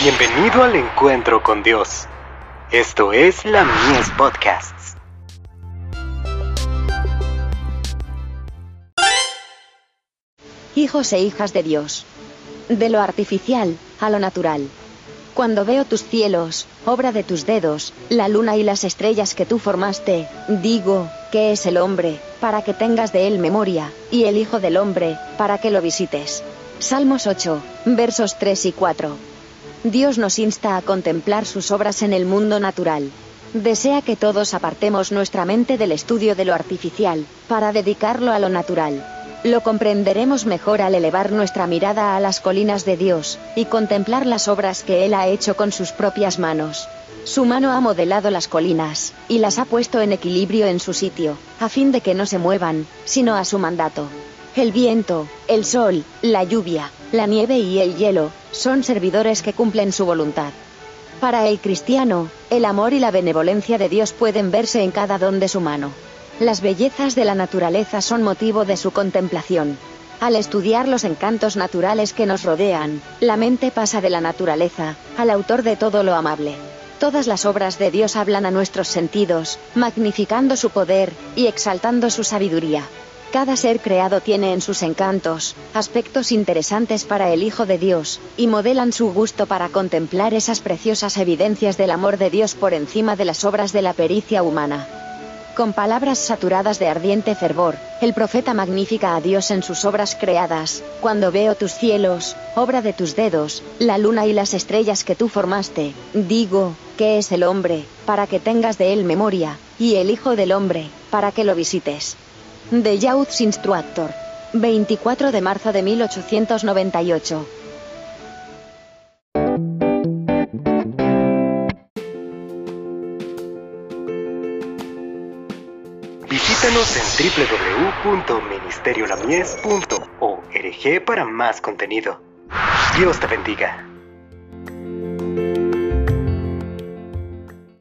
Bienvenido al encuentro con Dios. Esto es la Mies Podcasts. Hijos e hijas de Dios. De lo artificial a lo natural. Cuando veo tus cielos, obra de tus dedos, la luna y las estrellas que tú formaste, digo, ¿qué es el hombre, para que tengas de él memoria, y el Hijo del Hombre, para que lo visites? Salmos 8, versos 3 y 4. Dios nos insta a contemplar sus obras en el mundo natural. Desea que todos apartemos nuestra mente del estudio de lo artificial, para dedicarlo a lo natural. Lo comprenderemos mejor al elevar nuestra mirada a las colinas de Dios, y contemplar las obras que Él ha hecho con sus propias manos. Su mano ha modelado las colinas, y las ha puesto en equilibrio en su sitio, a fin de que no se muevan, sino a su mandato. El viento, el sol, la lluvia, la nieve y el hielo, son servidores que cumplen su voluntad. Para el cristiano, el amor y la benevolencia de Dios pueden verse en cada don de su mano. Las bellezas de la naturaleza son motivo de su contemplación. Al estudiar los encantos naturales que nos rodean, la mente pasa de la naturaleza, al autor de todo lo amable. Todas las obras de Dios hablan a nuestros sentidos, magnificando su poder, y exaltando su sabiduría. Cada ser creado tiene en sus encantos, aspectos interesantes para el Hijo de Dios, y modelan su gusto para contemplar esas preciosas evidencias del amor de Dios por encima de las obras de la pericia humana. Con palabras saturadas de ardiente fervor, el profeta magnifica a Dios en sus obras creadas, cuando veo tus cielos, obra de tus dedos, la luna y las estrellas que tú formaste, digo, ¿qué es el hombre, para que tengas de él memoria, y el Hijo del hombre, para que lo visites? De Youth's Instructor. 24 de marzo de 1898. Visítanos en www.ministeriolamies.org para más contenido. Dios te bendiga.